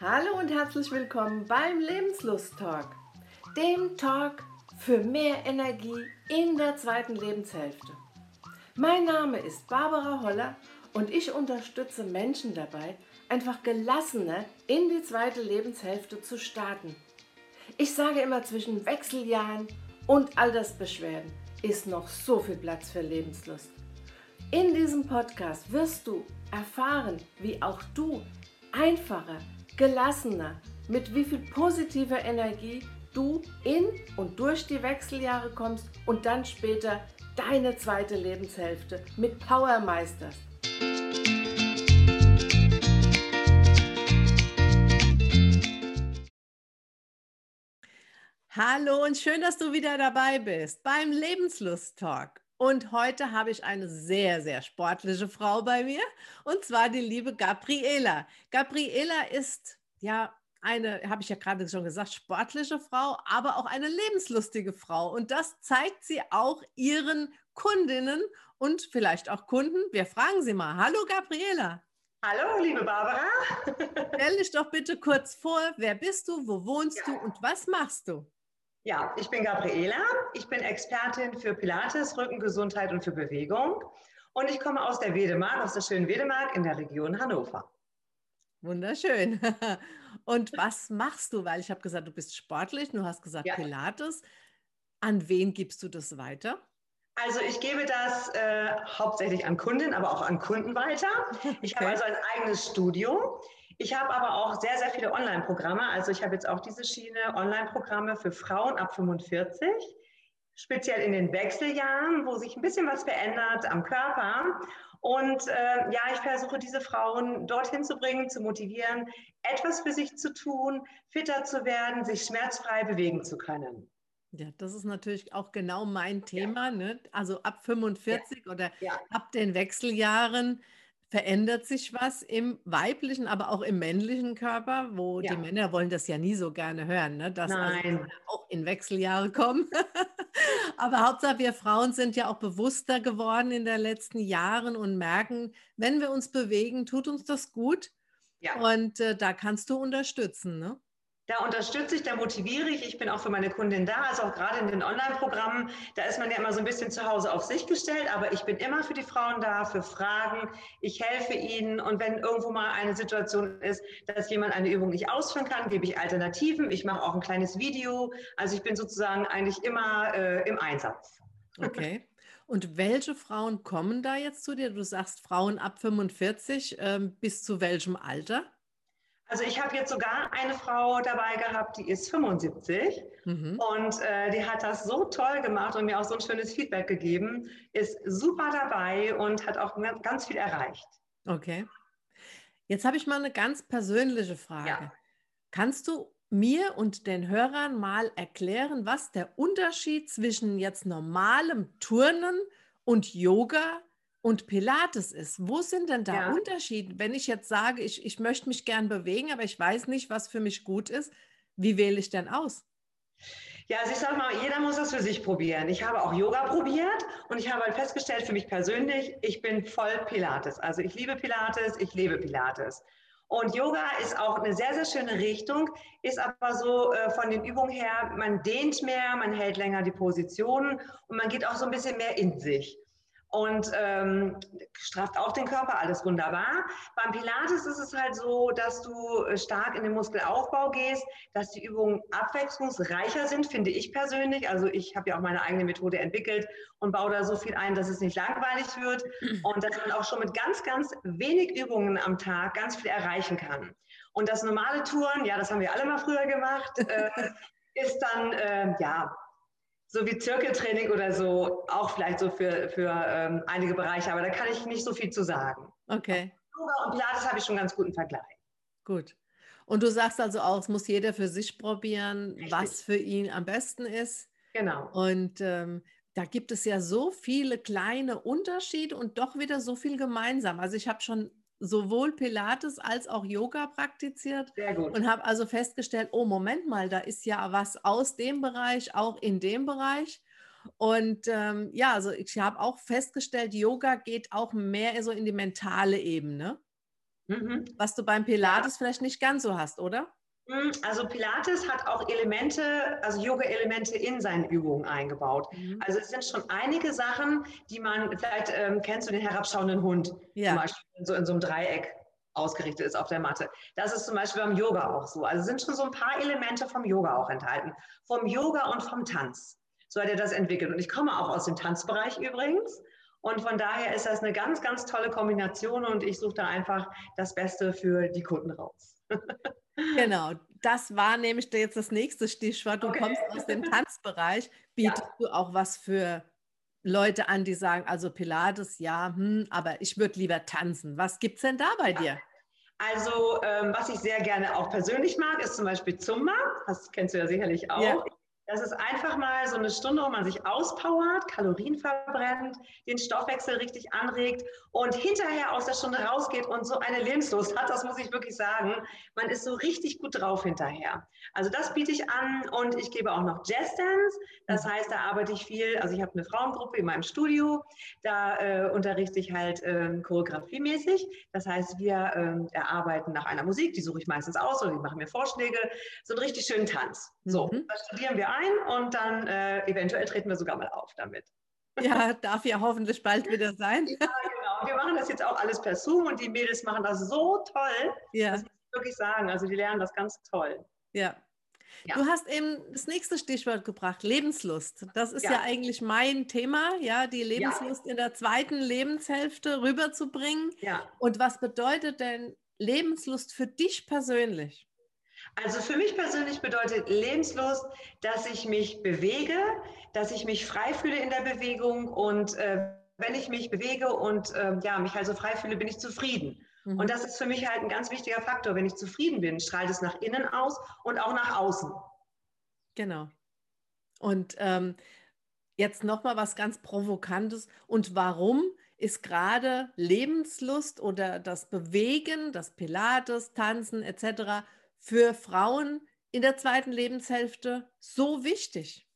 Hallo und herzlich willkommen beim Lebenslust-Talk, dem Talk für mehr Energie in der zweiten Lebenshälfte. Mein Name ist Barbara Holler und ich unterstütze Menschen dabei, einfach gelassener in die zweite Lebenshälfte zu starten. Ich sage immer, zwischen Wechseljahren und Altersbeschwerden ist noch so viel Platz für Lebenslust. In diesem Podcast wirst du erfahren, wie auch du einfacher, gelassener, mit wie viel positiver Energie du in und durch die Wechseljahre kommst und dann später deine zweite Lebenshälfte mit Power meisterst. Hallo und schön, dass du wieder dabei bist beim Lebenslust Talk. Und heute habe ich eine sehr, sehr sportliche Frau bei mir und zwar die liebe Gabriela. Gabriela ist ja eine, habe ich ja gerade schon gesagt, sportliche Frau, aber auch eine lebenslustige Frau. Und das zeigt sie auch ihren Kundinnen und vielleicht auch Kunden. Wir fragen sie mal. Hallo Gabriela. Hallo, liebe Barbara. Stell dich doch bitte kurz vor, wer bist du, wo wohnst ja. du und was machst du? Ja, ich bin Gabriela. Ich bin Expertin für Pilates, Rückengesundheit und für Bewegung. Und ich komme aus der Wedemark, aus der schönen Wedemark in der Region Hannover. Wunderschön. Und was machst du? Weil ich habe gesagt, du bist sportlich, du hast gesagt ja. Pilates. An wen gibst du das weiter? Also ich gebe das äh, hauptsächlich an Kunden, aber auch an Kunden weiter. Ich okay. habe also ein eigenes Studio. Ich habe aber auch sehr, sehr viele Online-Programme. Also ich habe jetzt auch diese Schiene Online-Programme für Frauen ab 45, speziell in den Wechseljahren, wo sich ein bisschen was verändert am Körper. Und äh, ja, ich versuche diese Frauen dorthin zu bringen, zu motivieren, etwas für sich zu tun, fitter zu werden, sich schmerzfrei bewegen zu können. Ja, das ist natürlich auch genau mein Thema. Ja. Ne? Also ab 45 ja. oder ja. ab den Wechseljahren verändert sich was im weiblichen, aber auch im männlichen Körper, wo ja. die Männer wollen das ja nie so gerne hören, ne? dass also auch in Wechseljahre kommen. aber Hauptsache wir Frauen sind ja auch bewusster geworden in den letzten Jahren und merken, wenn wir uns bewegen, tut uns das gut. Ja. Und äh, da kannst du unterstützen. Ne? Da unterstütze ich, da motiviere ich. Ich bin auch für meine Kundin da, also auch gerade in den Online-Programmen. Da ist man ja immer so ein bisschen zu Hause auf sich gestellt, aber ich bin immer für die Frauen da, für Fragen. Ich helfe ihnen und wenn irgendwo mal eine Situation ist, dass jemand eine Übung nicht ausführen kann, gebe ich Alternativen. Ich mache auch ein kleines Video. Also ich bin sozusagen eigentlich immer äh, im Einsatz. Okay. Und welche Frauen kommen da jetzt zu dir? Du sagst Frauen ab 45, ähm, bis zu welchem Alter? Also ich habe jetzt sogar eine Frau dabei gehabt, die ist 75 mhm. und äh, die hat das so toll gemacht und mir auch so ein schönes Feedback gegeben, ist super dabei und hat auch ganz viel erreicht. Okay. Jetzt habe ich mal eine ganz persönliche Frage. Ja. Kannst du mir und den Hörern mal erklären, was der Unterschied zwischen jetzt normalem Turnen und Yoga und Pilates ist. Wo sind denn da ja. Unterschiede? Wenn ich jetzt sage, ich, ich möchte mich gern bewegen, aber ich weiß nicht, was für mich gut ist, wie wähle ich denn aus? Ja, also ich sage mal, jeder muss das für sich probieren. Ich habe auch Yoga probiert und ich habe halt festgestellt für mich persönlich, ich bin voll Pilates. Also ich liebe Pilates, ich lebe Pilates. Und Yoga ist auch eine sehr, sehr schöne Richtung, ist aber so äh, von den Übungen her, man dehnt mehr, man hält länger die Positionen und man geht auch so ein bisschen mehr in sich und ähm, strafft auch den Körper, alles wunderbar. Beim Pilates ist es halt so, dass du äh, stark in den Muskelaufbau gehst, dass die Übungen abwechslungsreicher sind, finde ich persönlich. Also ich habe ja auch meine eigene Methode entwickelt und baue da so viel ein, dass es nicht langweilig wird und dass man auch schon mit ganz, ganz wenig Übungen am Tag ganz viel erreichen kann. Und das normale Touren, ja, das haben wir alle mal früher gemacht, äh, ist dann, äh, ja, so wie Zirkeltraining oder so, auch vielleicht so für, für ähm, einige Bereiche, aber da kann ich nicht so viel zu sagen. Okay. Yoga und Pilates habe ich schon einen ganz guten Vergleich. Gut. Und du sagst also auch, es muss jeder für sich probieren, Richtig. was für ihn am besten ist. Genau. Und ähm, da gibt es ja so viele kleine Unterschiede und doch wieder so viel gemeinsam. Also ich habe schon sowohl Pilates als auch Yoga praktiziert und habe also festgestellt, oh Moment mal, da ist ja was aus dem Bereich, auch in dem Bereich. Und ähm, ja, also ich habe auch festgestellt, Yoga geht auch mehr so in die mentale Ebene. mhm. was du beim Pilates vielleicht nicht ganz so hast, oder? Hm, also Pilates hat auch Elemente, also Yoga-Elemente in seinen Übungen eingebaut. Mhm. Also es sind schon einige Sachen, die man, vielleicht ähm, kennst du den herabschauenden Hund, ja. zum Beispiel so in so einem Dreieck ausgerichtet ist auf der Matte. Das ist zum Beispiel beim Yoga auch so. Also sind schon so ein paar Elemente vom Yoga auch enthalten. Vom Yoga und vom Tanz. So hat er das entwickelt. Und ich komme auch aus dem Tanzbereich übrigens. Und von daher ist das eine ganz, ganz tolle Kombination und ich suche da einfach das Beste für die Kunden raus. Genau, das war nämlich jetzt das nächste Stichwort. Du okay. kommst aus dem Tanzbereich. Bietest ja. du auch was für Leute an, die sagen, also Pilates, ja, hm, aber ich würde lieber tanzen. Was gibt es denn da bei ja. dir? Also, ähm, was ich sehr gerne auch persönlich mag, ist zum Beispiel Zumba. Das kennst du ja sicherlich auch. Ja. Das ist einfach mal so eine Stunde, wo man sich auspowert, Kalorien verbrennt, den Stoffwechsel richtig anregt und hinterher aus der Stunde rausgeht und so eine Lebenslust hat, das muss ich wirklich sagen. Man ist so richtig gut drauf hinterher. Also das biete ich an und ich gebe auch noch Jazz Dance. Das mhm. heißt, da arbeite ich viel, also ich habe eine Frauengruppe in meinem Studio, da äh, unterrichte ich halt äh, choreografiemäßig. Das heißt, wir äh, erarbeiten nach einer Musik, die suche ich meistens aus oder die machen mir Vorschläge. So einen richtig schönen Tanz. So, mhm. das studieren wir ein und dann äh, eventuell treten wir sogar mal auf damit. Ja, darf ja hoffentlich bald wieder sein. Ja, genau. Wir machen das jetzt auch alles per Zoom und die Mädels machen das so toll. Ja. Das muss ich wirklich sagen. Also die lernen das ganz toll. Ja. ja. Du hast eben das nächste Stichwort gebracht, Lebenslust. Das ist ja, ja eigentlich mein Thema, ja, die Lebenslust ja. in der zweiten Lebenshälfte rüberzubringen. Ja. Und was bedeutet denn Lebenslust für dich persönlich? Also für mich persönlich bedeutet Lebenslust, dass ich mich bewege, dass ich mich frei fühle in der Bewegung und äh, wenn ich mich bewege und äh, ja, mich also frei fühle, bin ich zufrieden. Mhm. Und das ist für mich halt ein ganz wichtiger Faktor. Wenn ich zufrieden bin, strahlt es nach innen aus und auch nach außen. Genau. Und ähm, jetzt nochmal was ganz Provokantes. Und warum ist gerade Lebenslust oder das Bewegen, das Pilates, Tanzen etc für Frauen in der zweiten Lebenshälfte so wichtig?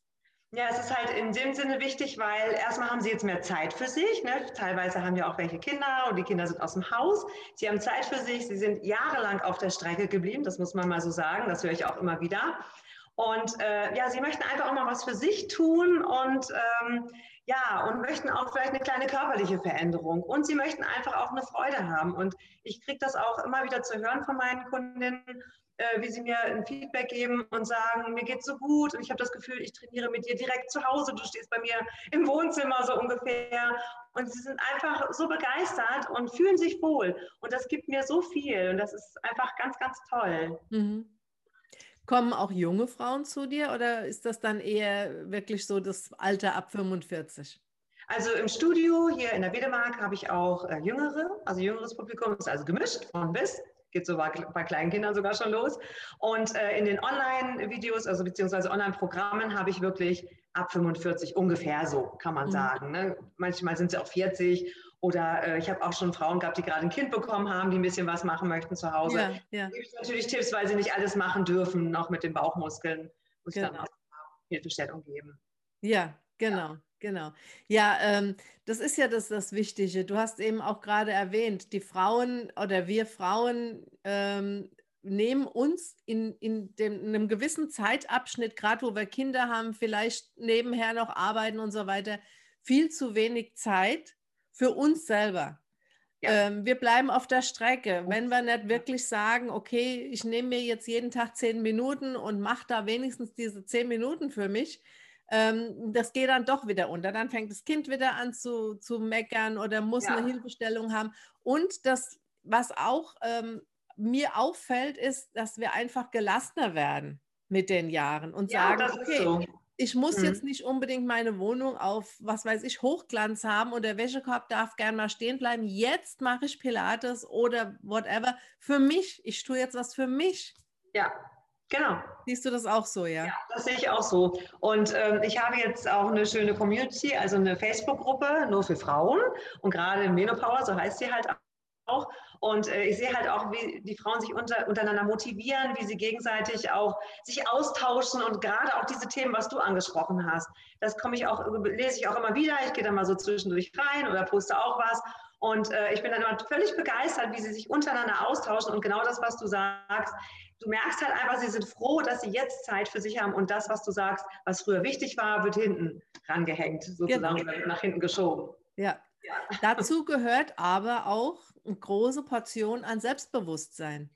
Ja, es ist halt in dem Sinne wichtig, weil erstmal haben sie jetzt mehr Zeit für sich. Ne? Teilweise haben ja auch welche Kinder und die Kinder sind aus dem Haus. Sie haben Zeit für sich. Sie sind jahrelang auf der Strecke geblieben. Das muss man mal so sagen. Das höre ich auch immer wieder. Und äh, ja, sie möchten einfach auch mal was für sich tun und ähm, ja, und möchten auch vielleicht eine kleine körperliche Veränderung. Und sie möchten einfach auch eine Freude haben. Und ich kriege das auch immer wieder zu hören von meinen Kundinnen äh, wie sie mir ein Feedback geben und sagen, mir geht so gut und ich habe das Gefühl, ich trainiere mit dir direkt zu Hause. Du stehst bei mir im Wohnzimmer so ungefähr. Und sie sind einfach so begeistert und fühlen sich wohl. Und das gibt mir so viel und das ist einfach ganz, ganz toll. Mhm. Kommen auch junge Frauen zu dir oder ist das dann eher wirklich so das Alter ab 45? Also im Studio hier in der Wedemark habe ich auch äh, Jüngere, also jüngeres Publikum, ist also gemischt von bis geht so bei, bei kleinen Kindern sogar schon los. Und äh, in den Online-Videos, also beziehungsweise Online-Programmen, habe ich wirklich ab 45 ungefähr so, kann man mhm. sagen. Ne? Manchmal sind sie auch 40 oder äh, ich habe auch schon Frauen gehabt, die gerade ein Kind bekommen haben, die ein bisschen was machen möchten zu Hause. Ja, ja. Da gibt es natürlich Tipps, weil sie nicht alles machen dürfen, auch mit den Bauchmuskeln. Muss genau. dann auch Hilfestellung geben. Ja, genau. Ja. Genau. Ja, ähm, das ist ja das, das Wichtige. Du hast eben auch gerade erwähnt, die Frauen oder wir Frauen ähm, nehmen uns in, in, dem, in einem gewissen Zeitabschnitt, gerade wo wir Kinder haben, vielleicht nebenher noch arbeiten und so weiter, viel zu wenig Zeit für uns selber. Ja. Ähm, wir bleiben auf der Strecke. Wenn wir nicht wirklich sagen, okay, ich nehme mir jetzt jeden Tag zehn Minuten und mache da wenigstens diese zehn Minuten für mich, ähm, das geht dann doch wieder unter. Dann fängt das Kind wieder an zu, zu meckern oder muss ja. eine Hilfestellung haben. Und das, was auch ähm, mir auffällt, ist, dass wir einfach gelassener werden mit den Jahren und ja, sagen, okay, so. Ich muss mhm. jetzt nicht unbedingt meine Wohnung auf, was weiß ich, Hochglanz haben und der Wäschekorb darf gern mal stehen bleiben. Jetzt mache ich Pilates oder whatever. Für mich, ich tue jetzt was für mich. Ja, Genau. Siehst du das auch so, ja? Ja, das sehe ich auch so. Und ähm, ich habe jetzt auch eine schöne Community, also eine Facebook-Gruppe nur für Frauen und gerade Menopower, so heißt sie halt auch. Und äh, ich sehe halt auch, wie die Frauen sich unter, untereinander motivieren, wie sie gegenseitig auch sich austauschen und gerade auch diese Themen, was du angesprochen hast, das komme ich auch, lese ich auch immer wieder. Ich gehe da mal so zwischendurch rein oder poste auch was. Und äh, ich bin dann immer völlig begeistert, wie sie sich untereinander austauschen und genau das, was du sagst. Du merkst halt einfach, sie sind froh, dass sie jetzt Zeit für sich haben und das, was du sagst, was früher wichtig war, wird hinten rangehängt, sozusagen, genau. oder nach hinten geschoben. Ja. Ja. Dazu gehört aber auch eine große Portion an Selbstbewusstsein.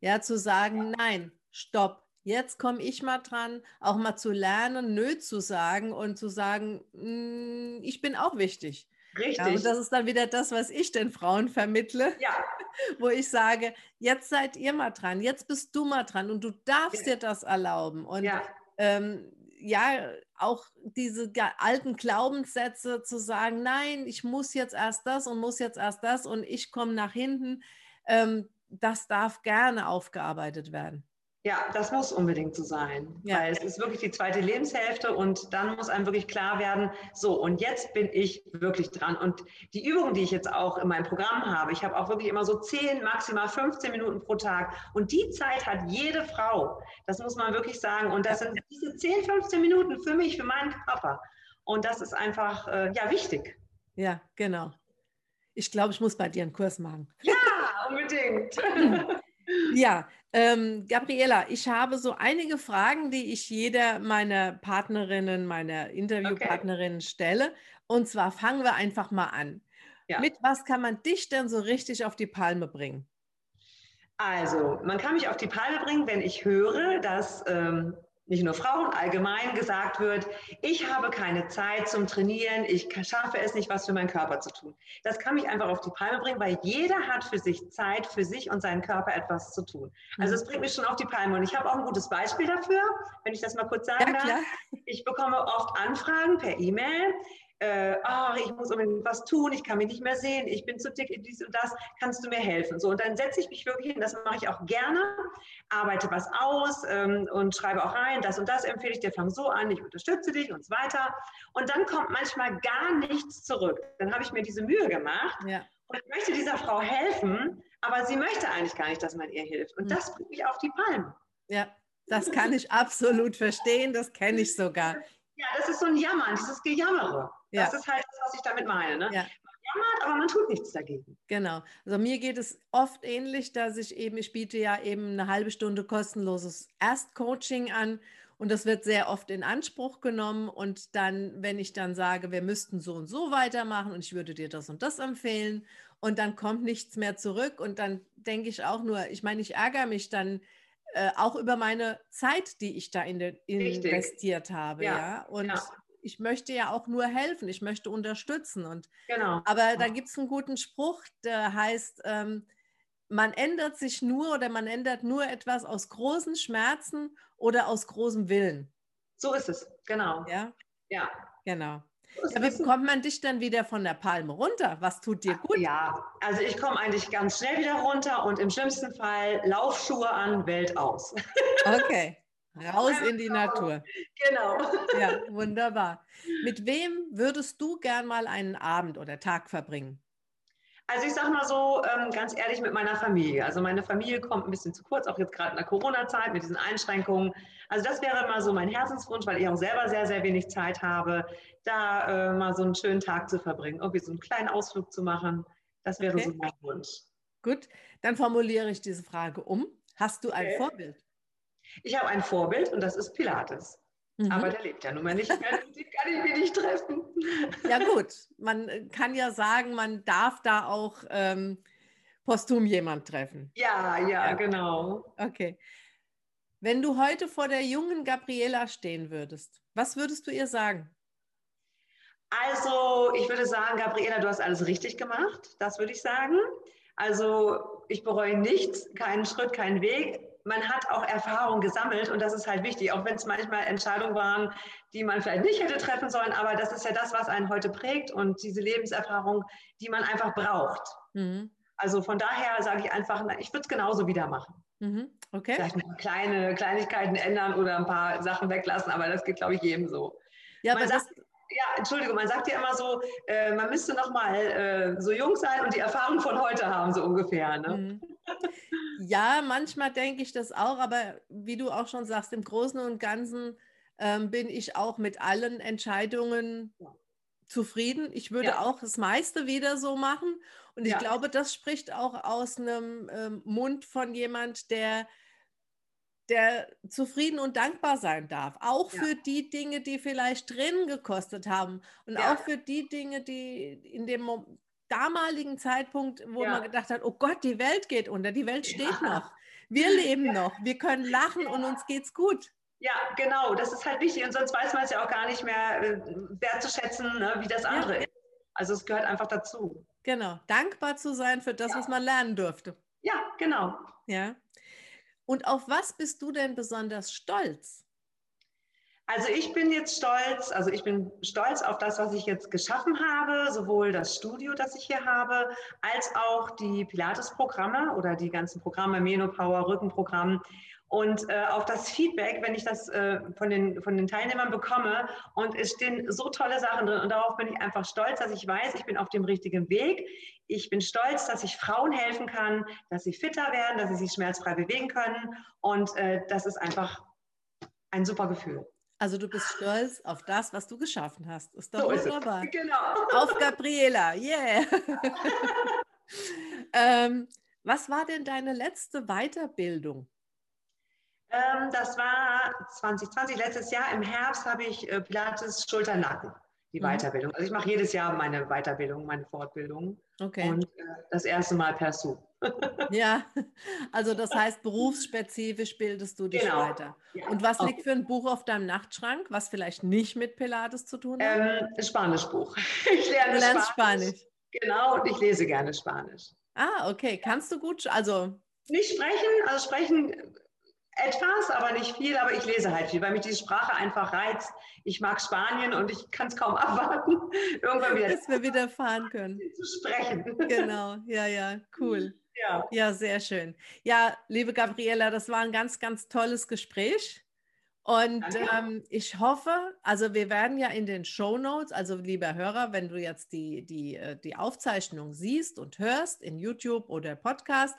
Ja, zu sagen, nein, stopp, jetzt komme ich mal dran, auch mal zu lernen, nö zu sagen und zu sagen, mm, ich bin auch wichtig. Richtig. Ja, und das ist dann wieder das, was ich den Frauen vermittle, ja. wo ich sage, jetzt seid ihr mal dran, jetzt bist du mal dran und du darfst ja. dir das erlauben. Und ja. Ähm, ja, auch diese alten Glaubenssätze zu sagen, nein, ich muss jetzt erst das und muss jetzt erst das und ich komme nach hinten, ähm, das darf gerne aufgearbeitet werden. Ja, das muss unbedingt so sein, ja. weil es ist wirklich die zweite Lebenshälfte und dann muss einem wirklich klar werden, so und jetzt bin ich wirklich dran. Und die Übungen, die ich jetzt auch in meinem Programm habe, ich habe auch wirklich immer so 10, maximal 15 Minuten pro Tag und die Zeit hat jede Frau, das muss man wirklich sagen. Und das sind diese 10, 15 Minuten für mich, für meinen Körper. Und das ist einfach, äh, ja, wichtig. Ja, genau. Ich glaube, ich muss bei dir einen Kurs machen. Ja, unbedingt. Ja, ähm, Gabriela, ich habe so einige Fragen, die ich jeder meiner Partnerinnen, meiner Interviewpartnerinnen okay. stelle. Und zwar fangen wir einfach mal an. Ja. Mit was kann man dich denn so richtig auf die Palme bringen? Also, man kann mich auf die Palme bringen, wenn ich höre, dass ähm, nicht nur Frauen, allgemein gesagt wird, ich habe keine Zeit zum Trainieren, ich schaffe es nicht, was für meinen Körper zu tun. Das kann mich einfach auf die Palme bringen, weil jeder hat für sich Zeit, für sich und seinen Körper etwas zu tun. Also es bringt mich schon auf die Palme und ich habe auch ein gutes Beispiel dafür, wenn ich das mal kurz sagen ja, darf. Ich bekomme oft Anfragen per E-Mail, äh, oh, ich muss unbedingt was tun, ich kann mich nicht mehr sehen, ich bin zu dick, dies und das, kannst du mir helfen? So, und dann setze ich mich wirklich hin, das mache ich auch gerne, arbeite was aus ähm, und schreibe auch rein, das und das empfehle ich dir, fang so an, ich unterstütze dich und so weiter. Und dann kommt manchmal gar nichts zurück. Dann habe ich mir diese Mühe gemacht ja. und möchte dieser Frau helfen, aber sie möchte eigentlich gar nicht, dass man ihr hilft. Und hm. das bringt mich auf die Palme. Ja, das kann ich absolut verstehen, das kenne ich sogar. Ja, das ist so ein Jammern, dieses Gejammere. Ja. Das ist halt das, was ich damit meine. Ne? Ja. Man jammert, aber man tut nichts dagegen. Genau. Also mir geht es oft ähnlich, dass ich eben, ich biete ja eben eine halbe Stunde kostenloses Erstcoaching an und das wird sehr oft in Anspruch genommen. Und dann, wenn ich dann sage, wir müssten so und so weitermachen und ich würde dir das und das empfehlen und dann kommt nichts mehr zurück und dann denke ich auch nur, ich meine, ich ärgere mich dann äh, auch über meine Zeit, die ich da in de, investiert habe. Ja. ja? Und ja. Ich möchte ja auch nur helfen, ich möchte unterstützen. Und, genau. Aber da gibt es einen guten Spruch, der heißt, ähm, man ändert sich nur oder man ändert nur etwas aus großen Schmerzen oder aus großem Willen. So ist es, genau. Ja, ja. genau. Ja, wie bekommt man dich dann wieder von der Palme runter? Was tut dir gut? Ja, also ich komme eigentlich ganz schnell wieder runter und im schlimmsten Fall Laufschuhe an, Welt aus. Okay, raus in die Natur. Genau. Ja, wunderbar. Mit wem würdest du gern mal einen Abend oder Tag verbringen? Also ich sage mal so, ähm, ganz ehrlich, mit meiner Familie. Also meine Familie kommt ein bisschen zu kurz, auch jetzt gerade in der Corona-Zeit mit diesen Einschränkungen. Also das wäre mal so mein Herzenswunsch, weil ich auch selber sehr, sehr wenig Zeit habe, da äh, mal so einen schönen Tag zu verbringen, irgendwie so einen kleinen Ausflug zu machen. Das wäre okay. so mein Wunsch. Gut, dann formuliere ich diese Frage um. Hast du ein okay. Vorbild? Ich habe ein Vorbild und das ist Pilates. Mhm. Aber der lebt ja nun mal nicht mehr, den kann ich mir nicht treffen. Ja gut, man äh, kann ja sagen, man darf da auch ähm, posthum jemand treffen. Ja, ja, ja, genau. Okay. Wenn du heute vor der jungen Gabriela stehen würdest, was würdest du ihr sagen? Also, ich würde sagen, Gabriela, du hast alles richtig gemacht. Das würde ich sagen. Also, ich bereue nichts, keinen Schritt, keinen Weg man hat auch Erfahrung gesammelt und das ist halt wichtig, auch wenn es manchmal Entscheidungen waren, die man vielleicht nicht hätte treffen sollen, aber das ist ja das, was einen heute prägt und diese Lebenserfahrung, die man einfach braucht. Mhm. Also von daher sage ich einfach, ich würde es genauso wieder machen. Mhm. Okay. Vielleicht noch kleine Kleinigkeiten ändern oder ein paar Sachen weglassen, aber das geht, glaube ich, jedem so. Ja, man aber sagt, das, ja, Entschuldigung, man sagt ja immer so, äh, man müsste noch mal äh, so jung sein und die Erfahrung von heute haben, so ungefähr. Ne? Mhm. Ja, manchmal denke ich das auch, aber wie du auch schon sagst, im Großen und Ganzen ähm, bin ich auch mit allen Entscheidungen zufrieden. Ich würde ja. auch das meiste wieder so machen. Und ich ja. glaube, das spricht auch aus einem ähm, Mund von jemand, der, der zufrieden und dankbar sein darf. Auch ja. für die Dinge, die vielleicht drin gekostet haben. Und auch für die Dinge, die in dem damaligen Zeitpunkt, wo man gedacht hat, oh Gott, die Welt geht unter, die Welt steht noch. Wir leben noch, wir können lachen und uns geht's gut. Ja, genau, das ist halt wichtig und sonst weiß man es ja auch gar nicht mehr äh, wertzuschätzen, ne, wie das andere ja. ist. Also es gehört einfach dazu. Genau, dankbar zu sein für das, ja. was man lernen durfte. Ja, genau. Ja. Und auf was bist du denn besonders stolz? Also ich bin jetzt stolz, also ich bin stolz auf das, was ich jetzt geschaffen habe, sowohl das Studio, das ich hier habe, als auch die Pilates-Programme oder die ganzen Programme, Menopower, Rückenprogramm und äh, auf das Feedback, wenn ich das äh, von, den, von den Teilnehmern bekomme. Und es stehen so tolle Sachen drin. Und darauf bin ich einfach stolz, dass ich weiß, ich bin auf dem richtigen Weg. Ich bin stolz, dass ich Frauen helfen kann, dass sie fitter werden, dass sie sich schmerzfrei bewegen können. Und äh, das ist einfach ein super Gefühl. Also du bist stolz auf das, was du geschaffen hast. Ist doch so wunderbar. Ist genau. Auf Gabriela, yeah. ähm, was war denn deine letzte Weiterbildung? Ähm, das war 2020, letztes Jahr. Im Herbst habe ich äh, Pilates Schulternacken, die mhm. Weiterbildung. Also ich mache jedes Jahr meine Weiterbildung, meine Fortbildung. Okay. Und äh, das erste Mal per Zoom. Ja, also das heißt, berufsspezifisch bildest du dich genau. weiter. Ja. Und was liegt für ein Buch auf deinem Nachtschrank, was vielleicht nicht mit Pilates zu tun hat? Ähm, Spanischbuch. Ich lerne du lernst Spanisch. Spanisch. Genau, und ich lese gerne Spanisch. Ah, okay. Kannst du gut, also... Nicht sprechen, also sprechen etwas, aber nicht viel, aber ich lese halt viel, weil mich diese Sprache einfach reizt. Ich mag Spanien und ich kann es kaum abwarten, irgendwann wieder, Bis wir wieder fahren können. Zu sprechen. Genau, ja, ja, cool. Ja. ja, sehr schön. Ja, liebe Gabriela, das war ein ganz, ganz tolles Gespräch. Und ähm, ich hoffe, also wir werden ja in den Show Notes, also lieber Hörer, wenn du jetzt die, die, äh, die Aufzeichnung siehst und hörst in YouTube oder Podcast,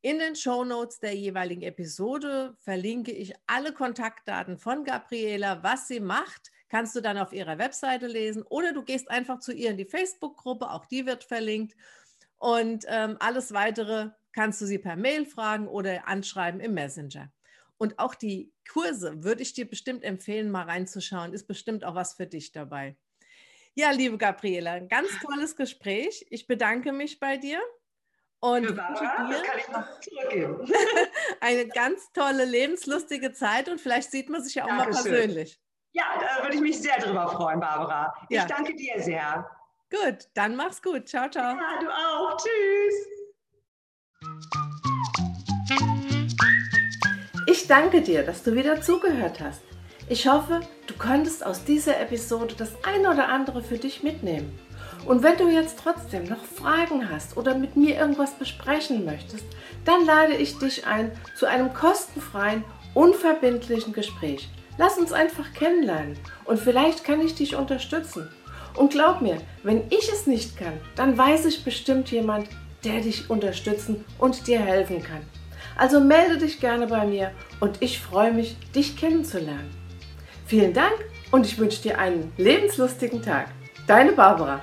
in den Show Notes der jeweiligen Episode verlinke ich alle Kontaktdaten von Gabriela, was sie macht. Kannst du dann auf ihrer Webseite lesen oder du gehst einfach zu ihr in die Facebook-Gruppe, auch die wird verlinkt. Und ähm, alles weitere kannst du sie per Mail fragen oder anschreiben im Messenger. Und auch die Kurse würde ich dir bestimmt empfehlen, mal reinzuschauen. Ist bestimmt auch was für dich dabei. Ja, liebe Gabriela, ein ganz tolles Gespräch. Ich bedanke mich bei dir. Und wünsche dir eine ganz tolle, lebenslustige Zeit und vielleicht sieht man sich ja auch Dankeschön. mal persönlich. Ja, da würde ich mich sehr drüber freuen, Barbara. Ja. Ich danke dir sehr. Gut, dann mach's gut. Ciao, ciao. Ja, du auch. Tschüss. Ich danke dir, dass du wieder zugehört hast. Ich hoffe, du konntest aus dieser Episode das eine oder andere für dich mitnehmen. Und wenn du jetzt trotzdem noch Fragen hast oder mit mir irgendwas besprechen möchtest, dann lade ich dich ein zu einem kostenfreien, unverbindlichen Gespräch. Lass uns einfach kennenlernen und vielleicht kann ich dich unterstützen. Und glaub mir, wenn ich es nicht kann, dann weiß ich bestimmt jemand, der dich unterstützen und dir helfen kann. Also melde dich gerne bei mir und ich freue mich, dich kennenzulernen. Vielen Dank und ich wünsche dir einen lebenslustigen Tag. Deine Barbara.